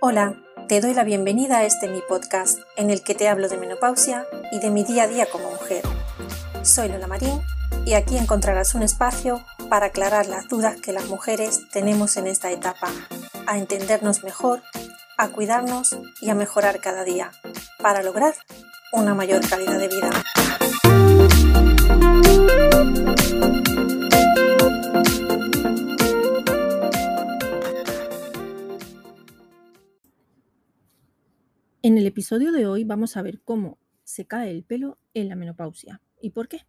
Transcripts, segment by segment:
Hola, te doy la bienvenida a este mi podcast en el que te hablo de menopausia y de mi día a día como mujer. Soy Lola Marín y aquí encontrarás un espacio para aclarar las dudas que las mujeres tenemos en esta etapa, a entendernos mejor, a cuidarnos y a mejorar cada día para lograr una mayor calidad de vida. En el episodio de hoy vamos a ver cómo se cae el pelo en la menopausia. ¿Y por qué?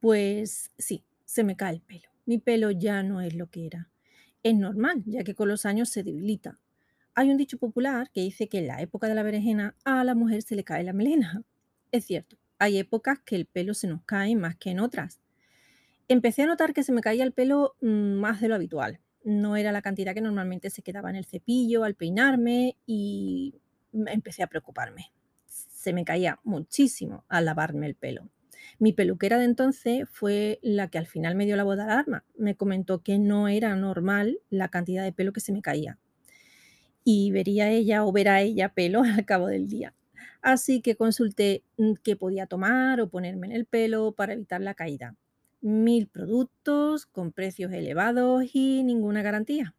Pues sí, se me cae el pelo. Mi pelo ya no es lo que era. Es normal, ya que con los años se debilita. Hay un dicho popular que dice que en la época de la berenjena a la mujer se le cae la melena. Es cierto, hay épocas que el pelo se nos cae más que en otras. Empecé a notar que se me caía el pelo mm, más de lo habitual. No era la cantidad que normalmente se quedaba en el cepillo al peinarme y empecé a preocuparme. Se me caía muchísimo al lavarme el pelo. Mi peluquera de entonces fue la que al final me dio la voz de alarma. Me comentó que no era normal la cantidad de pelo que se me caía. Y vería ella o verá ella pelo al cabo del día. Así que consulté mm, qué podía tomar o ponerme en el pelo para evitar la caída. Mil productos con precios elevados y ninguna garantía.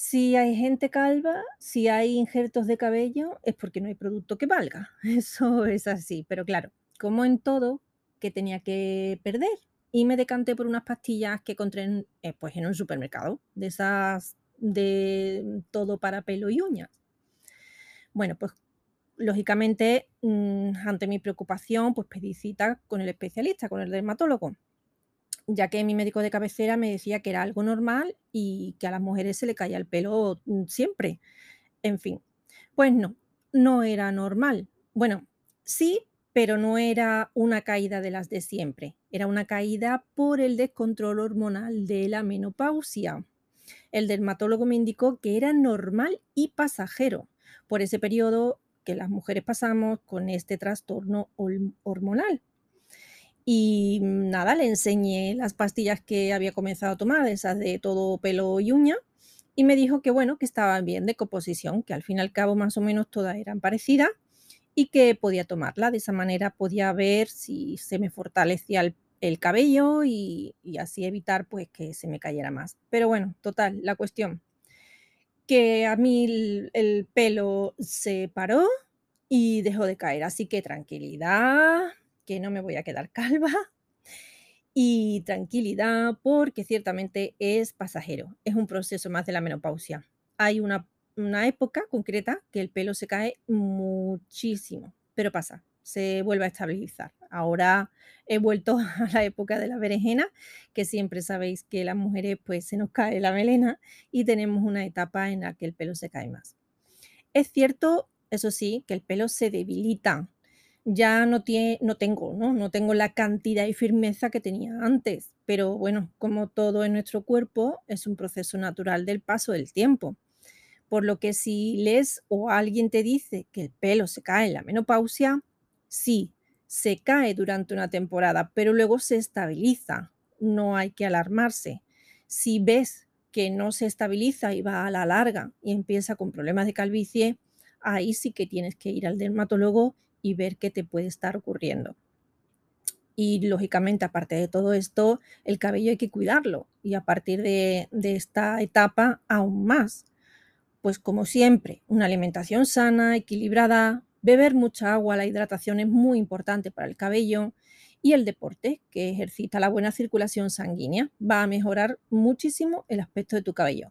Si hay gente calva, si hay injertos de cabello, es porque no hay producto que valga. Eso es así. Pero claro, como en todo, que tenía que perder. Y me decanté por unas pastillas que encontré en, eh, pues en un supermercado, de esas de todo para pelo y uñas. Bueno, pues lógicamente, mm, ante mi preocupación, pues pedí cita con el especialista, con el dermatólogo ya que mi médico de cabecera me decía que era algo normal y que a las mujeres se le caía el pelo mm, siempre. En fin, pues no, no era normal. Bueno, sí, pero no era una caída de las de siempre, era una caída por el descontrol hormonal de la menopausia. El dermatólogo me indicó que era normal y pasajero por ese periodo que las mujeres pasamos con este trastorno hormonal. Y nada, le enseñé las pastillas que había comenzado a tomar, esas de todo pelo y uña, y me dijo que bueno, que estaban bien de composición, que al fin y al cabo más o menos todas eran parecidas y que podía tomarla. De esa manera podía ver si se me fortalecía el, cabello y, así evitar pues que se me cayera más. Pero bueno, total, la cuestión que a mí el pelo se paró y dejó de caer, así que tranquilidad, que no me voy a quedar calva y tranquilidad porque ciertamente es pasajero, es un proceso más de la menopausia. Hay una, época concreta que el pelo se cae muchísimo, pero pasa, se vuelve a estabilizar. Ahora he vuelto a la época de la berenjena, que siempre sabéis que las mujeres pues se nos cae la melena y tenemos una etapa en la que el pelo se cae más. Es cierto, eso sí, que el pelo se debilita ya no, tiene, no tengo, ¿no? No tengo la cantidad y firmeza que tenía antes, pero bueno, como todo en nuestro cuerpo, es un proceso natural del paso del tiempo. Por lo que si lees o alguien te dice que el pelo se cae en la menopausia, sí, se cae durante una temporada, pero luego se estabiliza. No hay que alarmarse. Si ves que no se estabiliza y va a la larga y empieza con problemas de calvicie, ahí sí que tienes que ir al dermatólogo y ver qué te puede estar ocurriendo. Y lógicamente, aparte de todo esto, el cabello hay que cuidarlo y a partir de, esta etapa aún más. Pues como siempre, una alimentación sana, equilibrada, beber mucha agua, la hidratación es muy importante para el cabello y el deporte, que ejercita la buena circulación sanguínea, va a mejorar muchísimo el aspecto de tu cabello.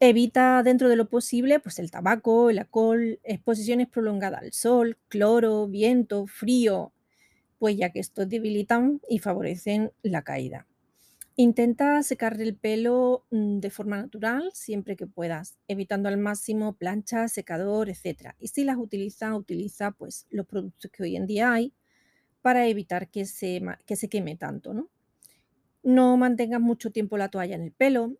Evita dentro de lo posible pues el tabaco, el alcohol, exposiciones prolongadas al sol, cloro, viento, frío, pues ya que estos debilitan y favorecen la caída. Intenta secar el pelo mm, de forma natural siempre que puedas, evitando al máximo plancha, secador, etc. Y si las utiliza, utiliza pues los productos que hoy en día hay para evitar que se, que se queme tanto, ¿no? No mantengas mucho tiempo la toalla en el pelo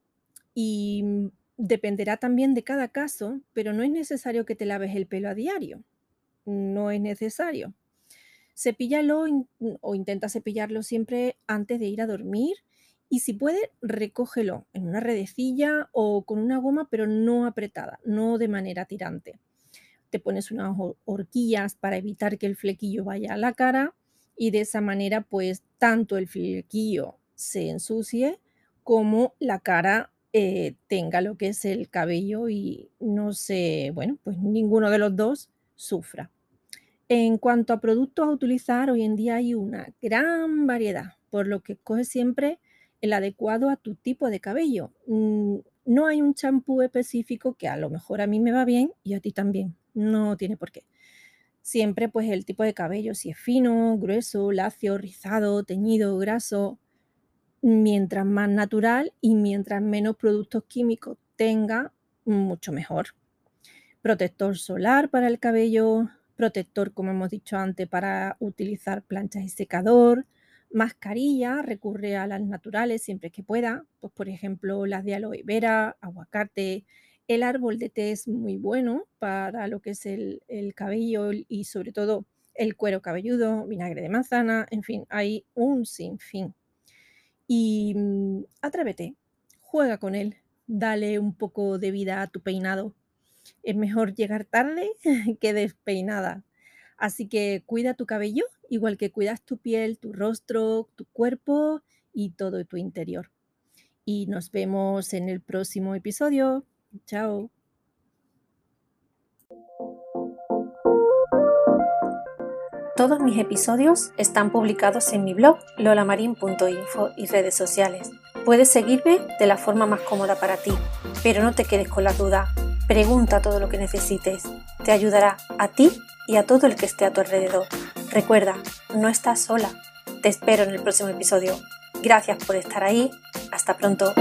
y mm, Dependerá también de cada caso, pero no es necesario que te laves el pelo a diario. No es necesario. Cepíllalo o intenta cepillarlo siempre antes de ir a dormir y si puede, recógelo en una redecilla o con una goma, pero no apretada, no de manera tirante. Te pones unas horquillas para evitar que el flequillo vaya a la cara y de esa manera pues tanto el flequillo se ensucie como la cara eh, tenga lo que es el cabello y no se, bueno, pues ninguno de los dos sufra. En cuanto a productos a utilizar, hoy en día hay una gran variedad, por lo que coge siempre el adecuado a tu tipo de cabello. Mm, no hay un champú específico que a lo mejor a mí me va bien y a ti también. No tiene por qué. Siempre pues el tipo de cabello, si es fino, grueso, lacio, rizado, teñido, graso, mientras más natural y mientras menos productos químicos tenga, mucho mejor. Protector solar para el cabello, protector, como hemos dicho antes, para utilizar planchas y secador, mascarilla, recurre a las naturales siempre que pueda, pues por ejemplo las de aloe vera, aguacate, el árbol de té es muy bueno para lo que es el, el cabello y sobre todo el cuero cabelludo, vinagre de manzana, en fin, hay un sinfín. Y mm, atrévete, juega con él, dale un poco de vida a tu peinado. Es mejor llegar tarde que despeinada. Así que cuida tu cabello, igual que cuidas tu piel, tu rostro, tu cuerpo y todo tu interior. Y nos vemos en el próximo episodio. Chao. Todos mis episodios están publicados en mi blog lolamarin.info y redes sociales. Puedes seguirme de la forma más cómoda para ti, pero no te quedes con la duda. Pregunta todo lo que necesites. Te ayudará a ti y a todo el que esté a tu alrededor. Recuerda, no estás sola. Te espero en el próximo episodio. Gracias por estar ahí. Hasta pronto.